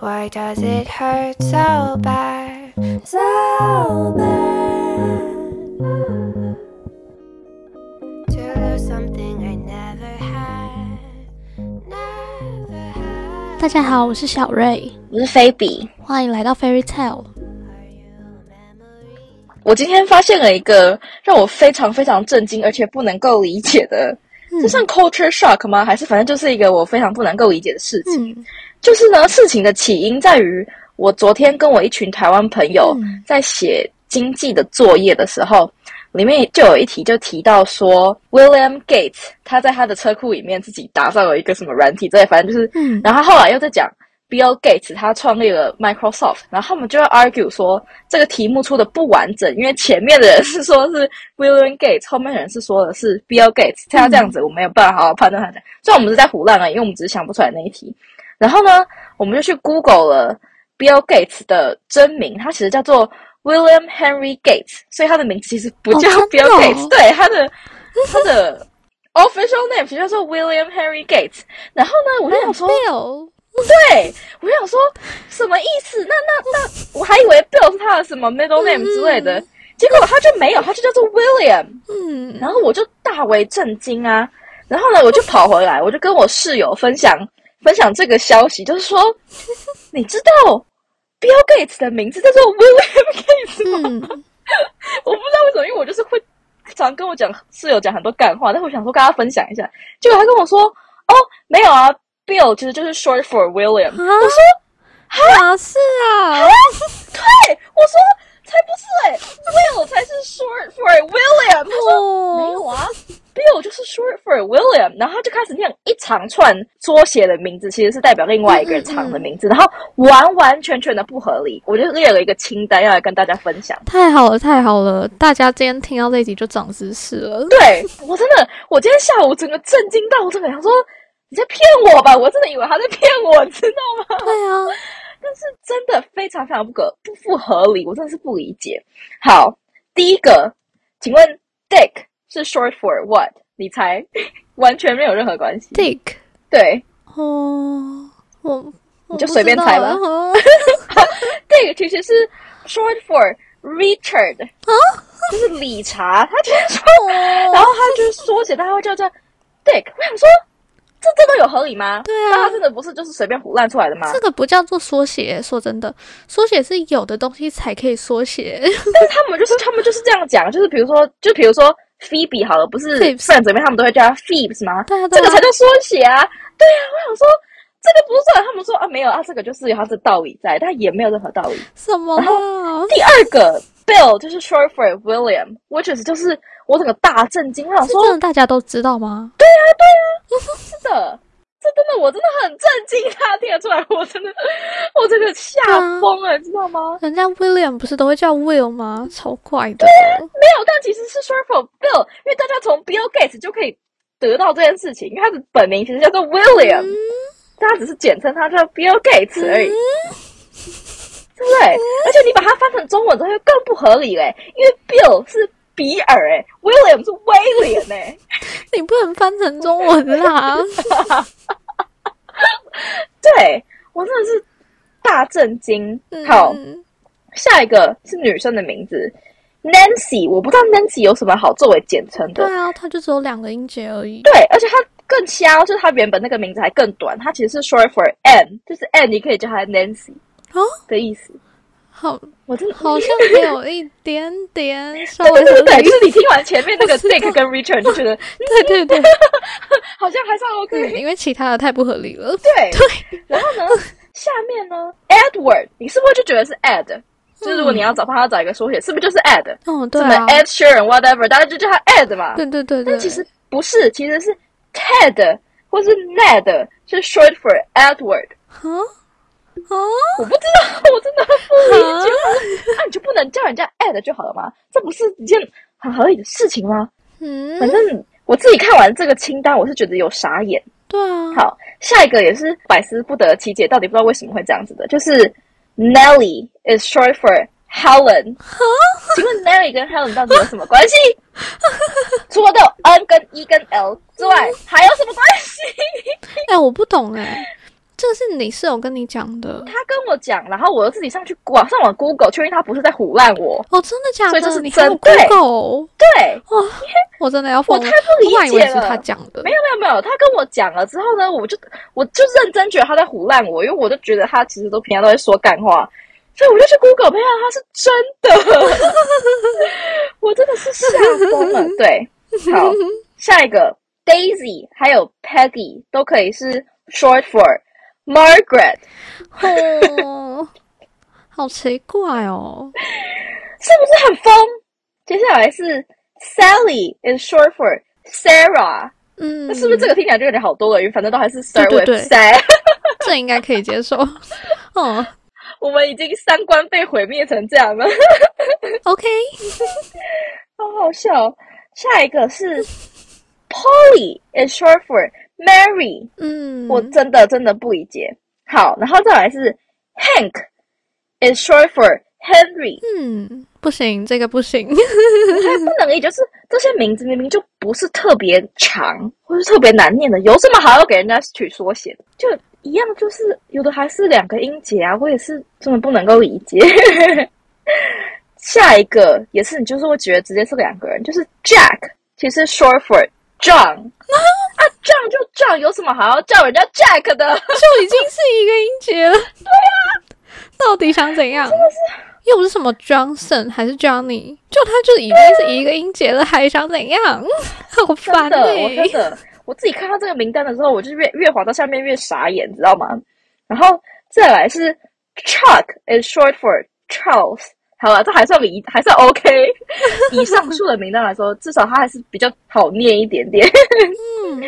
Why does it hurt so bad? So bad. To lose something I never had. Never had. 大家好，我是小瑞，我是菲比。欢迎来到 Fairy Tale。我今天发现了一个让我非常非常震惊，而且不能够理解的， 这算 culture shock 吗？还是反正就是一个我非常不能够理解的事情。嗯就是呢，事情的起因在于我昨天跟我一群台湾朋友嗯在写经济的作业的时候，里面就有一题就提到说，William Gates 他在他的车库里面自己打造了一个什么软体之类，反正就是，嗯然后后来又在讲 Bill Gates 他创立了 Microsoft，然后他们就要 argue 说这个题目出的不完整，因为前面的人是说是 William Gates，后面的人是说的是 Bill Gates，他要这样子我没有办法好好判断他讲，虽然我们是在胡乱啊，因为我们只是想不出来那一题。然后呢，我们就去 Google 了 Bill Gates 的真名，他其实叫做 William Henry Gates，所以他的名字其实不叫 Bill 哦 Gates，、对，他的他的 official name 其实叫做 William Henry Gates。然后呢，我就想说，Bill，对，我想说什么意思？那那那，我还以为 Bill 是他的什么 middle name 之类的，结果他就没有，他就叫做 William。嗯，然后我就大为震惊啊！然后呢，我就跑回来，我就跟我室友分享分享这个消息，就是说，你知道 Bill Gates 的名字叫做 William Gates 吗？嗯，我不知道为什么，因为我就是会常跟我讲室友讲很多干话，但我想说跟他分享一下，结果他跟我说，哦，没有啊，Bill 其实就是 short for William。啊，哪是啊？对，我说才不是哎、w i l l 才是 short for William。他说。没有哦，啊，Bill 就是 short for William，然后他就开始念一长串缩写的名字，其实是代表另外一个人长的名字，然后完完全全的不合理。我就列了一个清单要来跟大家分享。太好了，太好了！大家今天听到这一集就长知识了。对我真的，我今天下午整个震惊到，我真的想说你在骗我吧？我真的以为他在骗我，知道吗？对啊，但是真的非常非常不可不不合理，我真的是不理解。好，第一个，请问 Dick 是 short for what？你猜？完全没有任何关系。Dick，对哦，我你就随便猜吧吧。Dick 其实是 short for Richard，啊就是理查。他就是说，然后他就是缩写，他会叫叫 Dick。我想说，这这都有合理吗？对啊那他真的不是就是随便胡乱出来的吗这？个不叫做缩写，说真的，缩写是有的东西才可以缩写。但是他们就是他们就是这样讲，就是比如说，就比如说 Phoebe 好了，不是 Phoebes Friends 里面他们都会叫他 Phoebes 吗？对啊，对啊这个才叫缩写啊！对啊，我想说这个不算，他们说啊没有啊，这个就是有它的道理在，但也没有任何道理。什么啦？第二个 Bill 就是 short for William，which is 就是我整个大震惊，我想说真的大家都知道吗？是的，这真的我真的很震惊，大家听得出来，我真的我真的吓疯了，知道吗？人家 William 不是都会叫 Will 吗？超怪的。对没有，但其实是 short for Bill，因为大家从 Bill Gates 就可以得到这件事情，因为他的本名其实叫做 William，、大家只是简称他叫 Bill Gates 而已。对不对？而且你把它翻成中文之后，就更不合理嘞，因为 Bill 是比尔哎，William 是威廉哎。你不能翻成中文啦！对我真的是大震惊。好，嗯下一个是女生的名字 Nancy，我不知道 Nancy 有什么好作为简称的对。啊，它就只有两个音节而已。对，而且它更瞎，就是它原本那个名字还更短，它其实是 short for N，就是 N，你可以叫它 Nancy 哦，的意思。好，我真的好像没有一点点 稍微对对对对，就是你听完前面那个 Dick 跟 Richard，你就觉得对对对 好像还算 OK。对，因为其他的太不合理了。对对，然后呢，下面呢，Edward，你是不是就觉得是 Ed？就是如果你要找帮他找一个缩写，是不是就是 Ed？哦，对什么啊，Ed Sheeran whatever，大家就叫他 Ed 嘛。对对对对，但其实不是，其实是 Ted 或是 Ned，是 short for Edward。啊啊，我不知道，我真的不理解。那、你就不能叫人家 Ed 就好了吗？这不是一件很合理的事情吗？嗯，反正我自己看完这个清单，我是觉得有傻眼。对啊，好，下一个也是百思不得其解，到底不知道为什么会这样子的，就是 Nelly is short for Helen。请问 Nelly 跟 Helen 到底有什么关系？除了都有 N 跟 E 跟 L 之外，还有什么关系？哎，我不懂哎，这个是你室友跟你讲的他跟我讲，然后我又自己上去网上网 Google 确认他不是在唬烂我。哦，真的假的？所以这是你真对 Google？对，哇我真的要疯了，我太不理解了他他讲的。没有没有没有，他跟我讲了之后呢，我就我就认真觉得他在胡乱我，因为我就觉得他其实都平常都在说干话，所以我就去 Google，没有，他是真的，我真的是吓疯了。对，好，下一个 Daisy 还有 Peggy 都可以是 short for Margaret，哦，好奇怪哦。是不是很疯？接下来是 Sally is short for Sarah，嗯，那是不是这个听起来就有点好多了？因为反正都还是 Sarah。这应该可以接受。哦我们已经三观被毁灭成这样了，，OK，好好笑。下一个是 Polly is short for Mary，、嗯，我真的真的不理解。好，然后再来是 Hank is short for Henry，嗯，不行，这个不行。还不能理解，就是这些名字明明就不是特别长或是特别难念的，有什么好要给人家取缩写的？就一样，就是有的还是两个音节啊，我也是真的不能够理解。下一个也是，你就是会觉得直接是两个人，就是 Jack，其实 short for John 啊，John 就 John，有什么好要叫人家 Jack 的？就已经是一个音节了。对啊，到底想怎样？又不是什么 Johnson 还是 Johnny，就他就已经是一个音节了，还想怎样？好真烦的，我欸真的，我自己看到这个名单的时候，我就越越滑到下面越傻眼，知道吗？然后再来是 Chuck is short for Charles。好了，这还算比，还算 OK。以上述的名单来说，至少它还是比较好念一点点。嗯，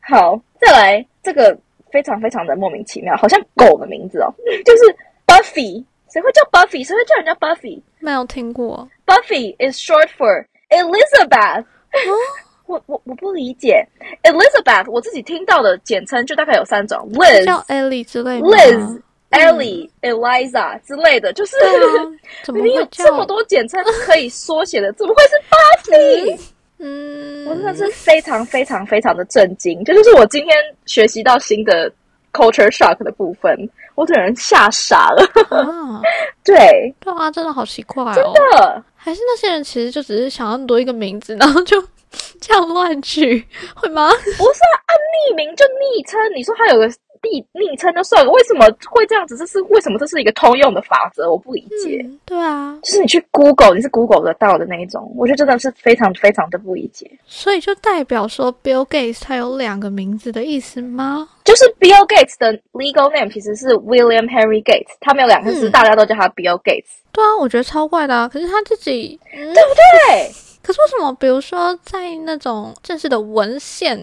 好，再来这个非常非常的莫名其妙，好像狗的名字哦，就是 Buffy。谁会叫 Buffy？谁会叫人家 Buffy？没有听过。Buffy is short for Elizabeth。我我我不理解 Elizabeth，我自己听到的简称就大概有三种叫 Ellie 之类 Ellie、Eliza 之类的，就是 怎么有这么多简称可以缩写的，怎么会是 Buffy？嗯，我真的是非常非常非常的震惊，这就是我今天学习到新的 culture shock 的部分，我整个人吓傻了。啊，对，对啊，真的好奇怪真哦。的。还是那些人其实就只是想要多一个名字，然后就 这样乱取，会吗？不是啊，按匿名就昵称，你说他有个昵昵称就算了，为什么会这样子？这是为什么？这是一个通用的法则，我不理解。嗯，对啊，就是你去 Google，你是 Google 得到的那一种，我觉得真的是非常非常的不理解。所以就代表说 Bill Gates 他有两个名字的意思吗？就是 Bill Gates 的 legal name 其实是 William Henry Gates，他们有两个字，嗯大家都叫他 Bill Gates，对啊，我觉得超怪的啊。可是他自己，嗯，对不对？可是为什么，比如说在那种正式的文献、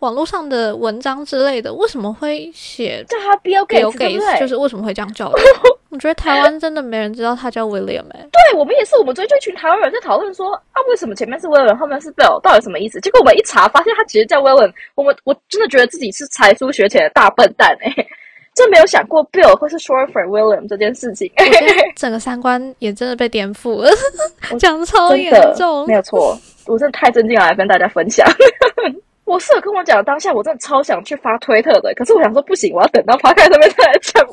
网络上的文章之类的，为什么会写叫他 Bill？对？就是为什么会这样叫的？我觉得台湾真的没人知道他叫 William 哎、对我们也是，我们昨天就一群台湾人在讨论说啊，为什么前面是 William，后面是 Bill，到底什么意思？结果我们一查，发现他其实叫 William。我们我真的觉得自己是才疏学浅的大笨蛋哎、真没有想过 Bill 会是 short for William 这件事情。整个三观也真的被颠覆了，讲超严重没。有错，我真的太震惊了，来跟大家分享。我室友跟我讲当下，我真的超想去发推特的，可是我想说不行，我要等到发开那边再来讲，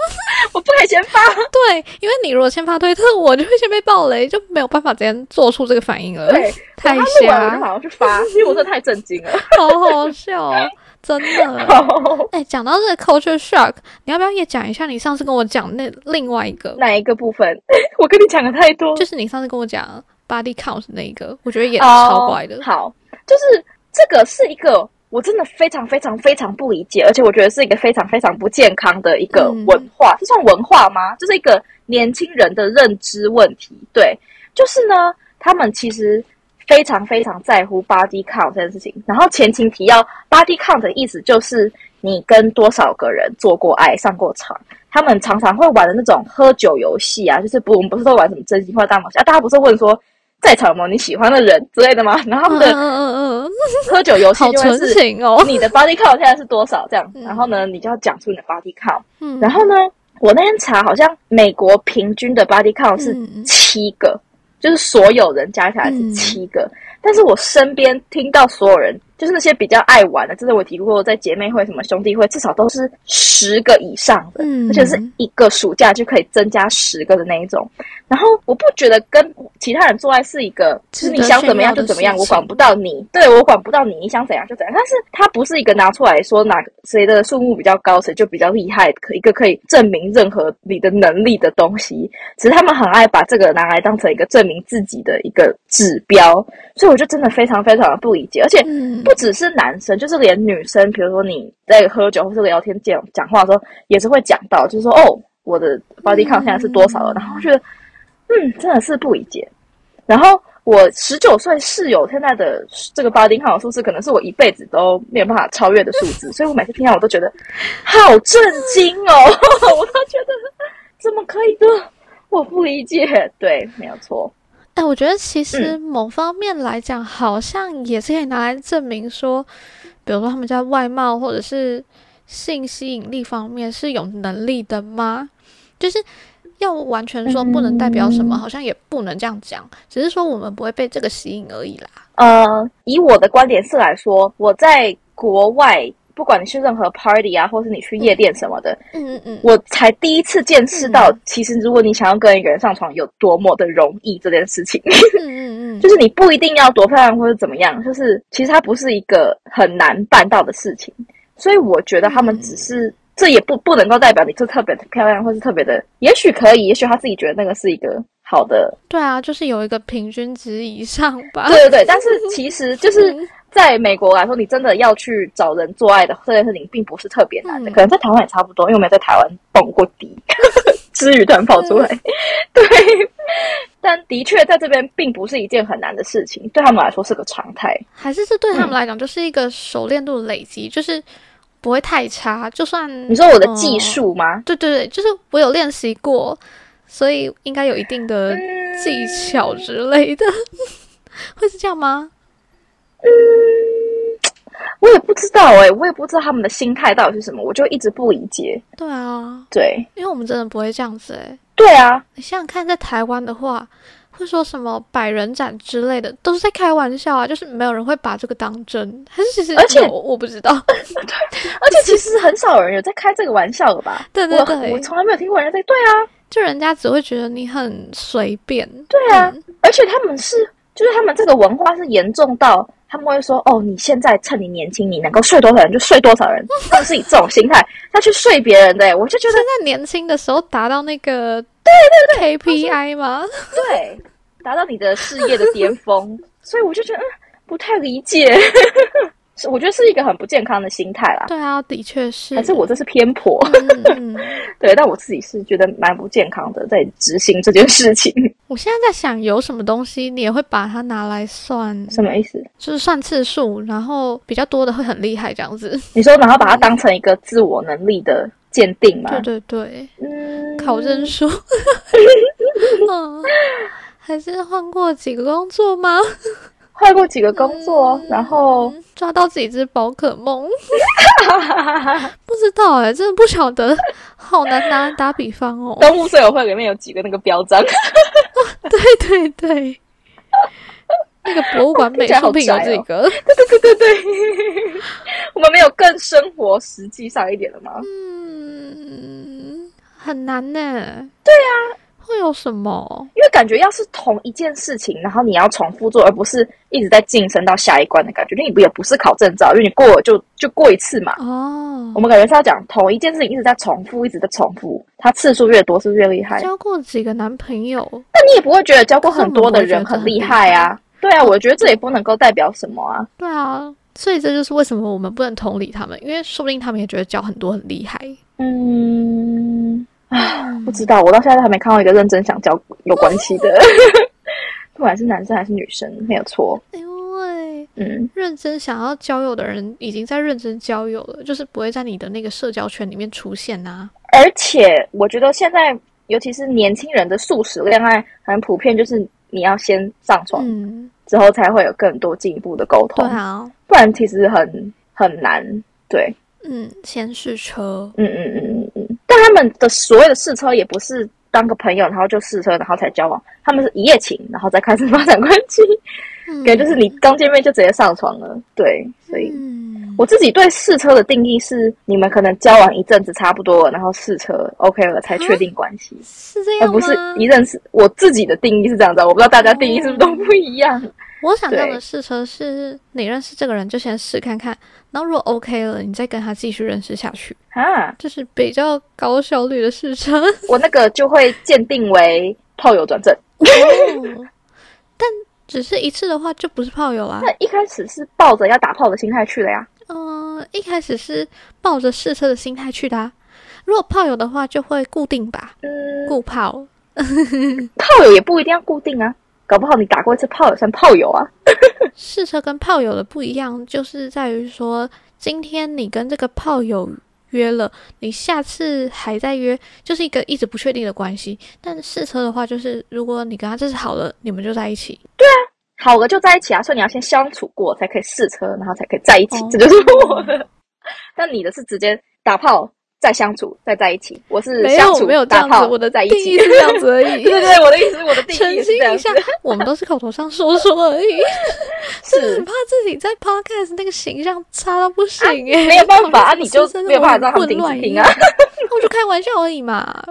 我不可以先发。对，因为你如果先发推特，我就会先被爆雷，就没有办法直接做出这个反应了。对，太然后他录完我就，马上去发，因为我真的太震惊了。好好笑哦，真的。好，哎，讲到这个 culture shock，你要不要也讲一下你上次跟我讲那另外一个，哪一个部分？我跟你讲的太多，就是你上次跟我讲 body count 那一个，我觉得也哦超怪的。好，就是这个是一个我真的非常非常非常不理解，而且我觉得是一个非常非常不健康的一个嗯文化，这算文化吗？这是一个年轻人的认知问题。对，就是呢，他们其实。非常非常在乎 body count 这件事情，然后前情提要，body count 的意思就是你跟多少个人做过爱、上过床。他们常常会玩的那种喝酒游戏啊，就是不，我们不是都玩什么真心话大冒险啊？大家不是问说在场有没有你喜欢的人之类的吗？然后他嗯们的喝酒游戏就会是哦。你的 body count 现在是多少这样，嗯然后呢，你就要讲出你的 body count。嗯然后呢，我那天查好像美国平均的 body count 是嗯七个，就是所有人加起来是嗯七个。但是我身边听到所有人，就就是那些比较爱玩的，真的我提过，在姐妹会、什么兄弟会，至少都是十个以上的，嗯而且是一个暑假就可以增加十个的那一种。然后我不觉得跟其他人做爱是一个，就是你想怎么样就怎么样，我管不到你，对我管不到你，你想怎样就怎样。但是它不是一个拿出来说哪个谁的数目比较高，谁就比较厉害，可一个可以证明任何你的能力的东西。只是他们很爱把这个拿来当成一个证明自己的一个指标，所以我就真的非常非常的不理解，而且嗯不只是男生，就是连女生，比如说你在喝酒或是聊天讲讲话的时候，也是会讲到，就是说哦，我的 body count 现在是多少了，然后我觉得，嗯，真的是不理解。然后我十九岁室友现在的这个 body count 数字，可能是我一辈子都没有办法超越的数字，所以我每次听到我都觉得好震惊哦，我都觉得怎么可以的，我不理解。对，没有错。哎，我觉得其嗯实某方面来讲，好像也是可以拿来证明说，比如说他们在外貌或者是性吸引力方面是有能力的吗？就是要完全说不能代表什么，嗯好像也不能这样讲，只是说我们不会被这个吸引而已啦。呃，以我的观点是来说，我在国外，不管你去任何 party 啊，或是你去夜店什么的，嗯嗯嗯，我才第一次见识到嗯，其实如果你想要跟一个人上床，有多么的容易这件事情。嗯嗯嗯，就是你不一定要多漂亮或者怎么样，就是其实它不是一个很难办到的事情。所以我觉得他们只是，这也不不能够代表你是特别的漂亮，或是特别的，也许可以，也许他自己觉得那个是一个好的对啊，就是有一个平均值以上吧。对对对，但是 其实就是嗯在美国来说，你真的要去找人做爱的这件事情，并不是特别难的。嗯可能在台湾也差不多，因为我们也在台湾蹦过迪，之余突然跑出来。对，但的确在这边并不是一件很难的事情，对他们来说是个常态。还是是对他们嗯来讲就是一个熟练度的累积，就是不会太差。就算你说我的技术吗？对对对，就是我有练习过，所以应该有一定的技巧之类的，会是这样吗？我也不知道哎、我也不知道他们的心态到底是什么，我就一直不理解。对啊，对，因为我们真的不会这样子诶。对啊，你想想看，在台湾的话，会说什么百人斩之类的，都是在开玩笑啊，就是没有人会把这个当真。还是其实而且有我不知道。而且其实很少人有在开这个玩笑的吧？对对对我从来没有听过人家在对啊。就人家只会觉得你很随便。对啊嗯而且他们是，就是他们这个文化是严重到他们会说，哦，你现在趁你年轻，你能够睡多少人就睡多少人，他们是以这种心态要去睡别人的、我就觉得现在年轻的时候达到那个对对对 KPI 吗？对，达到你的事业的巅峰，所以我就觉得，嗯，不太理解。是我觉得是一个很不健康的心态啦，对啊，的确是。还是我这是偏颇？嗯嗯，对，但我自己是觉得蛮不健康的，在执行这件事情。我现在在想，有什么东西你也会把它拿来算，什么意思？就是算次数，然后比较多的会很厉害这样子。你说，然后把它当成一个自我能力的鉴定吗？对对对，嗯，考证书。嗯，还是换过几个工作吗？换过几个工作，然后嗯抓到自己只宝可梦，不知道哎、真的不晓得，好难拿来打比方哦。动物森友会里面有几个那个标章，对对对，那个博物馆美术品有这个，对对对，我们没有更生活实际上一点的吗？嗯，很难呢。对啊，会有什么？因为感觉要是同一件事情，然后你要重复做，而不是一直在晋升到下一关的感觉。因为你不也不是考证照，因为你过了就就过一次嘛。哦我，们感觉是要讲同一件事情一直在重复，一直在重复，它次数越多是不是越厉害。交过几个男朋友，那你也不会觉得交过很多的人很厉害啊。对啊，我觉得这也不能够代表什么啊。对啊，所以这就是为什么我们不能同理他们，因为说不定他们也觉得交很多很厉害。嗯，啊，不知道，我到现在都还没看到一个认真想交有关系的，不管是男生还是女生，没有错。因为嗯，认真想要交友的人已经在认真交友了，就是不会在你的那个社交圈里面出现啊。呐、而且我觉得现在，尤其是年轻人的素食恋爱很普遍，就是你要先上床，嗯，之后才会有更多进一步的沟通，对啊，不然其实很很难。对，嗯，先试车，嗯嗯嗯嗯嗯。但他们的所谓的试车也不是当个朋友，然后就试车，然后才交往，他们是一夜情，然后再开始发展关系。嗯感觉就是你刚见面就直接上床了。对，所以嗯，我自己对试车的定义是，你们可能交往一阵子差不多了，然后试车 OK 了才确定关系，是这样不是一认识。我自己的定义是这样子，我不知道大家定义是不是都不一样。我想象的试车是你认识这个人就先试看看，然后如果 OK 了，你再跟他继续认识下去，啊，这是比较高效率的试车。我那个就会鉴定为炮友转正。哦，但只是一次的话就不是炮友啊。那一开始是抱着要打炮的心态去的呀。嗯、一开始是抱着试车的心态去的、啊。如果炮友的话，就会固定吧，嗯，固炮。炮友也不一定要固定啊，搞不好你打过一次炮友算炮友啊。试车跟炮友的不一样，就是在于说，今天你跟这个炮友约了，你下次还在约，就是一个一直不确定的关系。但试车的话，就是如果你跟他这次好了，你们就在一起。好了就在一起啊，所以你要先相处过才可以试车，然后才可以在一起，哦这就是我的。但你的是直接打炮再相处再在一起，我是没有相处没有这样子，打炮我的在一起。是这样子而已。对对对，我的意思，我的定澄义是这样我们都是口头上说说而已，是很怕自己在 podcast 那个形象差到不行哎、没有办法啊，你就没有办法让他们混停啊。我就开玩笑而已嘛，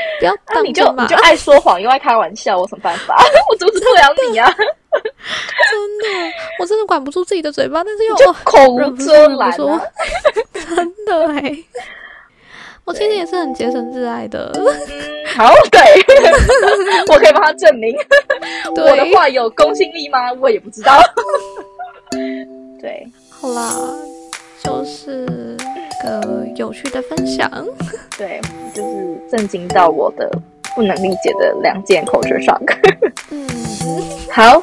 不要那当你就你就，爱说谎又爱开玩笑，我有什么办法？我阻止不了你啊，真的，我真的管不住自己的嘴巴，但是又口无遮拦啊。真的哎、我其实也是很洁身自爱的，好，对，我可以帮他证明。我的，话有公信力吗？我也不知道。对，好啦，就是个有趣的分享，对，就是震惊到我的不能理解的两件 culture shock。嗯，好，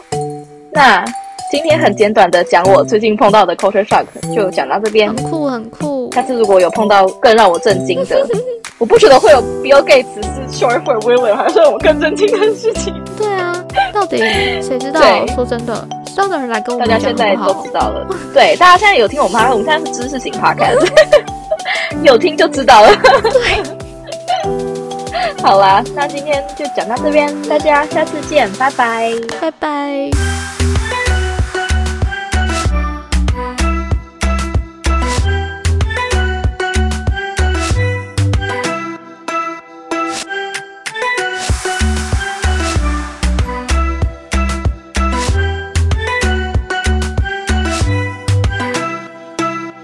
那今天很简短的讲我最近碰到的 culture shock，就讲到这边很。酷很酷，下次如果有碰到更让我震惊的，我不觉得会有 Bill Gates 是 short for William，还是我更震惊的事情。对啊，到底谁知道？说真的，知道的人来跟我大们讲家现在好不好都知？道了，对，大家现在有听我们我们现在是知识型 podcast，有听就知道了。好啦，那今天就讲到这边，大家下次见，拜拜。拜拜。